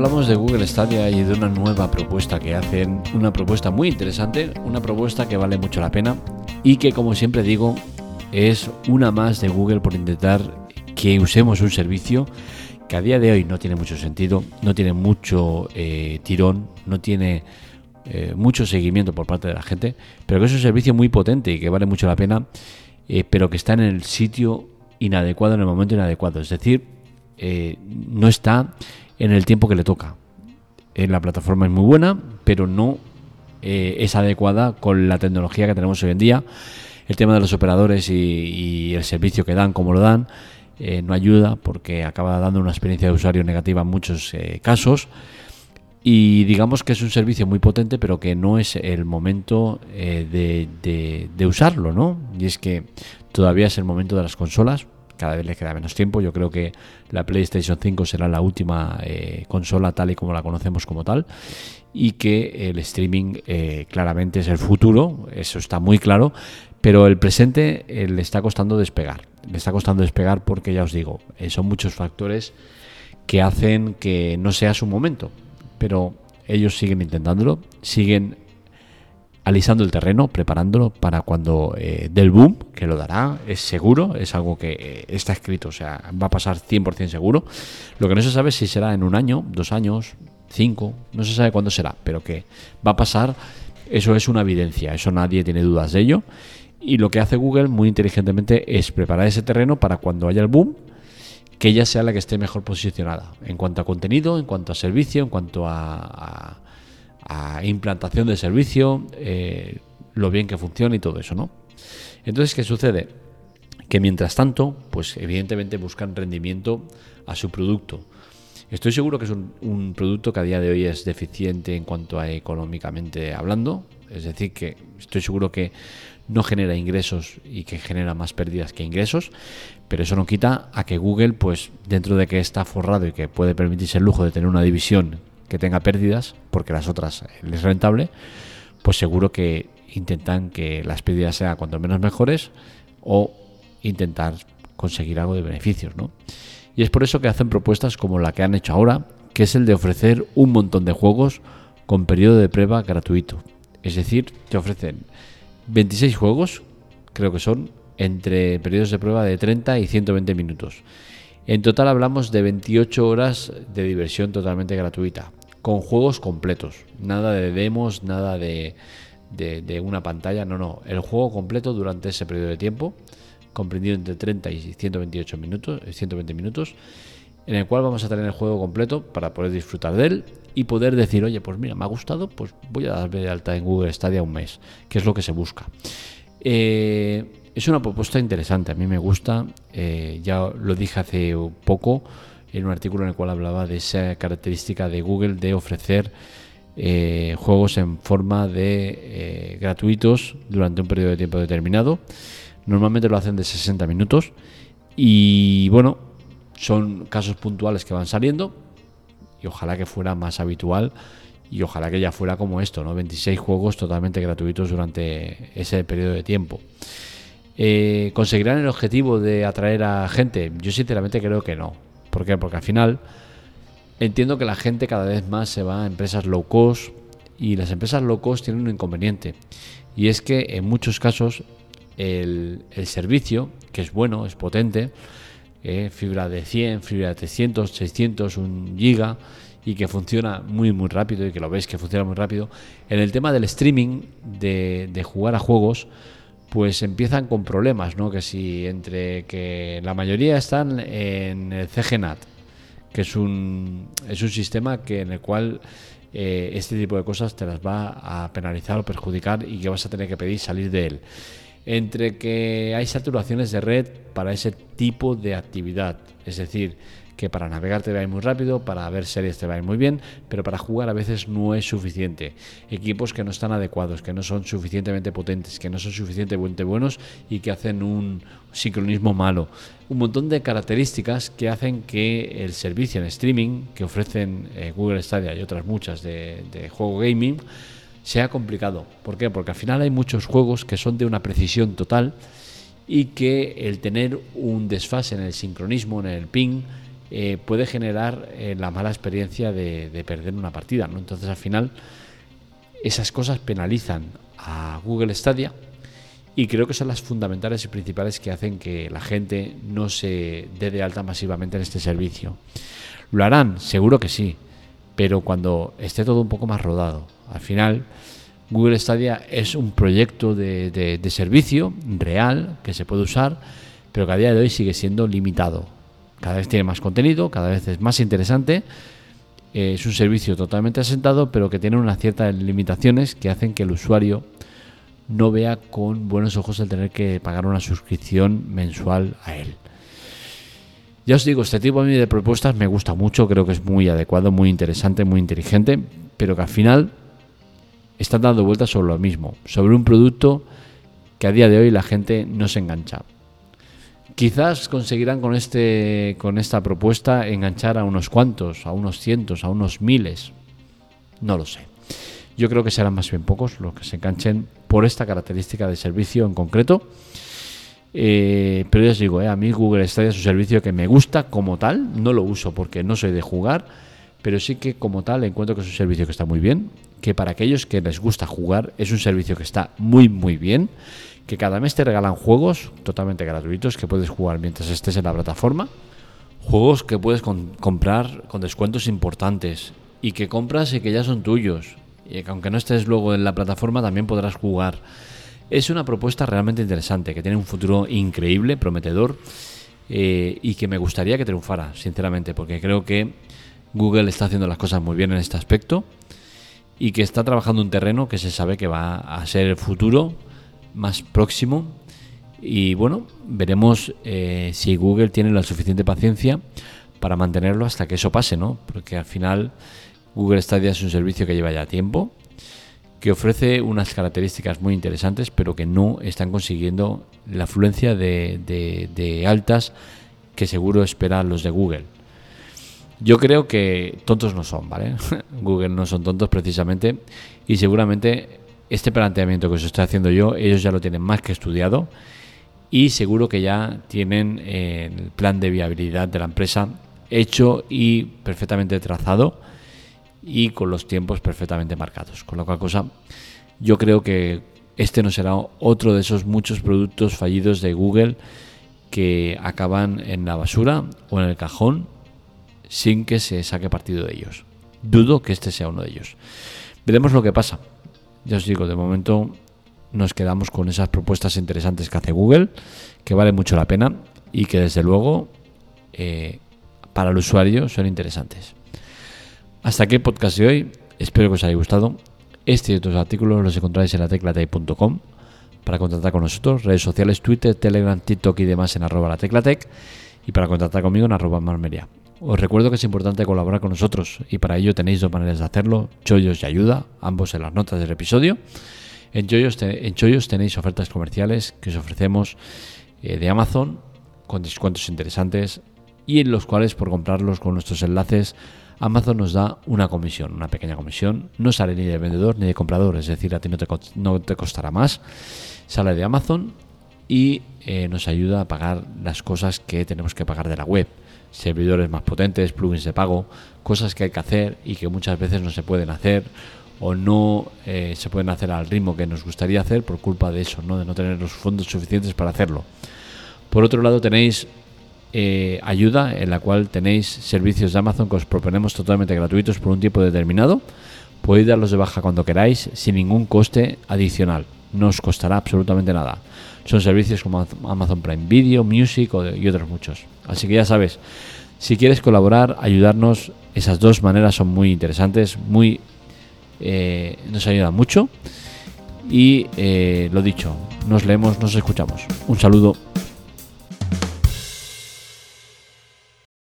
hablamos de Google Stadia y de una nueva propuesta que hacen, una propuesta muy interesante, una propuesta que vale mucho la pena y que como siempre digo es una más de Google por intentar que usemos un servicio que a día de hoy no tiene mucho sentido, no tiene mucho eh, tirón, no tiene eh, mucho seguimiento por parte de la gente, pero que es un servicio muy potente y que vale mucho la pena, eh, pero que está en el sitio inadecuado, en el momento inadecuado. Es decir, no está en el tiempo que le toca. la plataforma es muy buena, pero no es adecuada con la tecnología que tenemos hoy en día. El tema de los operadores y el servicio que dan, como lo dan, eh, no ayuda porque acaba dando una experiencia de usuario negativa en muchos eh, casos. Y digamos que es un servicio muy potente, pero que no es el momento eh, de, usarlo, ¿no? Y es que todavía es el momento de las consolas, cada vez le queda menos tiempo. Yo creo que la PlayStation 5 será la última consola tal y como la conocemos como tal. Y que el streaming claramente es el futuro, eso está muy claro. Pero el presente le está costando despegar le está costando despegar porque ya os digo, eh, son muchos factores que hacen que no sea su momento. Pero ellos siguen intentándolo, siguen alisando el terreno, preparándolo para cuando eh, del boom, que lo dará, es seguro, es algo que eh, está escrito, o sea, va a pasar 100% seguro. Lo que no se sabe es si será en un año, dos años, cinco, no se sabe cuándo será, pero que va a pasar, eso es una evidencia, eso nadie tiene dudas de ello. Y lo que hace Google muy inteligentemente es preparar ese terreno para cuando haya el boom, que ella sea la que esté mejor posicionada en cuanto a contenido, en cuanto a servicio, en cuanto a, implantación de servicio, eh, lo bien que funciona y todo eso, ¿no? Entonces, ¿qué sucede? Que mientras tanto, pues evidentemente buscan rendimiento a su producto. Estoy seguro que es un, un, producto que a día de hoy es deficiente en cuanto a económicamente hablando. Es decir, que estoy seguro que no genera ingresos y que genera más pérdidas que ingresos, pero eso no quita a que Google, pues dentro de que está forrado y que puede permitirse el lujo de tener una división que tenga pérdidas, porque las otras es rentable, pues seguro que intentan que las pérdidas sean cuanto menos mejores o intentar conseguir algo de beneficios, ¿no? Y es por eso que hacen propuestas como la que han hecho ahora, que es el de ofrecer un montón de juegos con periodo de prueba gratuito. Es decir, te ofrecen 26 juegos, creo que son, entre periodos de prueba de 30 y 120 minutos. En total hablamos de 28 horas de diversión totalmente gratuita, con juegos completos, nada de demos, nada de, una pantalla, no, no, el juego completo durante ese periodo de tiempo, comprendido entre 30 y 128 minutos, 120 minutos, en el cual vamos a tener el juego completo para poder disfrutar de él y poder decir, oye, pues mira, me ha gustado, pues voy a darme de alta en Google Stadia un mes, que es lo que se busca. Eh, es una propuesta interesante, a mí me gusta, eh, ya lo dije hace poco en un artículo en el cual hablaba de esa característica de Google de ofrecer eh, juegos en forma de gratuitos durante un periodo de tiempo determinado. Normalmente lo hacen de 60 minutos y bueno, son casos puntuales que van saliendo, y ojalá que fuera más habitual y ojalá que ya fuera como esto, ¿no? 26 juegos totalmente gratuitos durante ese periodo de tiempo. Eh, ¿Conseguirán el objetivo de atraer a gente? Yo sinceramente creo que no. ¿Por qué? Porque al final entiendo que la gente cada vez más se va a empresas low cost y las empresas low cost tienen un inconveniente y es que en muchos casos el, servicio, que es bueno, es potente, eh, fibra de 100, fibra de 300, 600, un giga y que funciona muy muy rápido y que lo veis que funciona muy rápido. En el tema del streaming, de, jugar a juegos, pues empiezan con problemas, ¿no? Que si entre que la mayoría están en el CGNAT, que es un, es un sistema que en el cual eh, este tipo de cosas te las va a penalizar o perjudicar y que vas a tener que pedir salir de él entre que hay saturaciones de red para ese tipo de actividad. Es decir, que para navegar te va a ir muy rápido, para ver series te va a ir muy bien, pero para jugar a veces no es suficiente. Equipos que no están adecuados, que no son suficientemente potentes, que no son suficientemente buenos y que hacen un sincronismo malo. Un montón de características que hacen que el servicio en streaming que ofrecen eh, Google Stadia y otras muchas de, de juego gaming sea complicado. ¿Por qué? Porque al final hay muchos juegos que son de una precisión total y que el tener un desfase en el sincronismo, en el ping, eh, puede generar eh, la mala experiencia de, perder una partida. ¿no? Entonces al final esas cosas penalizan a Google Stadia y creo que son las fundamentales y principales que hacen que la gente no se dé de alta masivamente en este servicio. ¿Lo harán? Seguro que sí, pero cuando esté todo un poco más rodado. Al final, Google Stadia es un proyecto de servicio real que se puede usar, pero que a día de hoy sigue siendo limitado cada vez tiene más contenido, cada vez es más interesante. Eh, es un servicio totalmente asentado, pero que tiene unas ciertas limitaciones que hacen que el usuario no vea con buenos ojos el tener que pagar una suscripción mensual a él. Ya os digo, este tipo de propuestas me gusta mucho, creo que es muy adecuado, muy interesante, muy inteligente, pero que al final están dando vueltas sobre lo mismo, sobre un producto que a día de hoy la gente no se engancha. Quizás conseguirán con, este, con esta propuesta enganchar a unos cuantos, a unos cientos, a unos miles. No lo sé. Yo creo que serán más bien pocos los que se enganchen por esta característica de servicio en concreto. Eh, pero ya os digo, eh, a mí Google Stadia es un servicio que me gusta como tal. No lo uso porque no soy de jugar, pero sí que como tal encuentro que es un servicio que está muy bien. Que para aquellos que les gusta jugar es un servicio que está muy, muy bien que cada mes te regalan juegos totalmente gratuitos que puedes jugar mientras estés en la plataforma. Juegos que puedes comprar con descuentos importantes y que compras y que ya son tuyos. Y que aunque no estés luego en la plataforma también podrás jugar. Es una propuesta realmente interesante, que tiene un futuro increíble, prometedor, eh, y que me gustaría que triunfara, sinceramente, porque creo que Google está haciendo las cosas muy bien en este aspecto y que está trabajando un terreno que se sabe que va a ser el futuro más próximo. Y bueno, veremos eh, si Google tiene la suficiente paciencia para mantenerlo hasta que eso pase, ¿no? Porque al final Google Stadia es un servicio que lleva ya tiempo, que ofrece unas características muy interesantes, pero que no están consiguiendo la afluencia de, de altas que seguro esperan los de Google. Yo creo que tontos no son, ¿vale? Google no son tontos precisamente y seguramente este planteamiento que os estoy haciendo yo, ellos ya lo tienen más que estudiado y seguro que ya tienen eh, el plan de viabilidad de la empresa hecho y perfectamente trazado y con los tiempos perfectamente marcados. Con lo cual cosa, yo creo que este no será otro de esos muchos productos fallidos de Google que acaban en la basura o en el cajón sin que se saque partido de ellos. Dudo que este sea uno de ellos. Veremos lo que pasa. Ya os digo, de momento nos quedamos con esas propuestas interesantes que hace Google, que vale mucho la pena y que desde luego eh, para el usuario son interesantes. Hasta aquí el podcast de hoy. Espero que os haya gustado. Este y otros artículos los encontráis en la teclatec.com para contactar con nosotros, redes sociales, Twitter, Telegram, TikTok y demás en arroba la teclatec y para contactar conmigo en arroba marmeria. Os recuerdo que es importante colaborar con nosotros y para ello tenéis dos maneras de hacerlo, Chollos y Ayuda, ambos en las notas del episodio. En Chollos, en tenéis ofertas comerciales que os ofrecemos eh, de Amazon con descuentos interesantes y en los cuales por comprarlos con nuestros enlaces Amazon nos da una comisión, una pequeña comisión. No sale ni de vendedor ni de comprador, es decir, a ti no te, no te costará más. Sale de Amazon y eh, nos ayuda a pagar las cosas que tenemos que pagar de la web servidores más potentes, plugins de pago, cosas que hay que hacer y que muchas veces no se pueden hacer o no eh, se pueden hacer al ritmo que nos gustaría hacer por culpa de eso, ¿no? de no tener los fondos suficientes para hacerlo. Por otro lado tenéis eh, ayuda en la cual tenéis servicios de Amazon que os proponemos totalmente gratuitos por un tiempo determinado. Podéis darlos de baja cuando queráis sin ningún coste adicional. No os costará absolutamente nada. Son servicios como Amazon Prime Video, Music y otros muchos. Así que ya sabes, si quieres colaborar, ayudarnos, esas dos maneras son muy interesantes, muy eh, nos ayudan mucho. Y eh, lo dicho, nos leemos, nos escuchamos. Un saludo.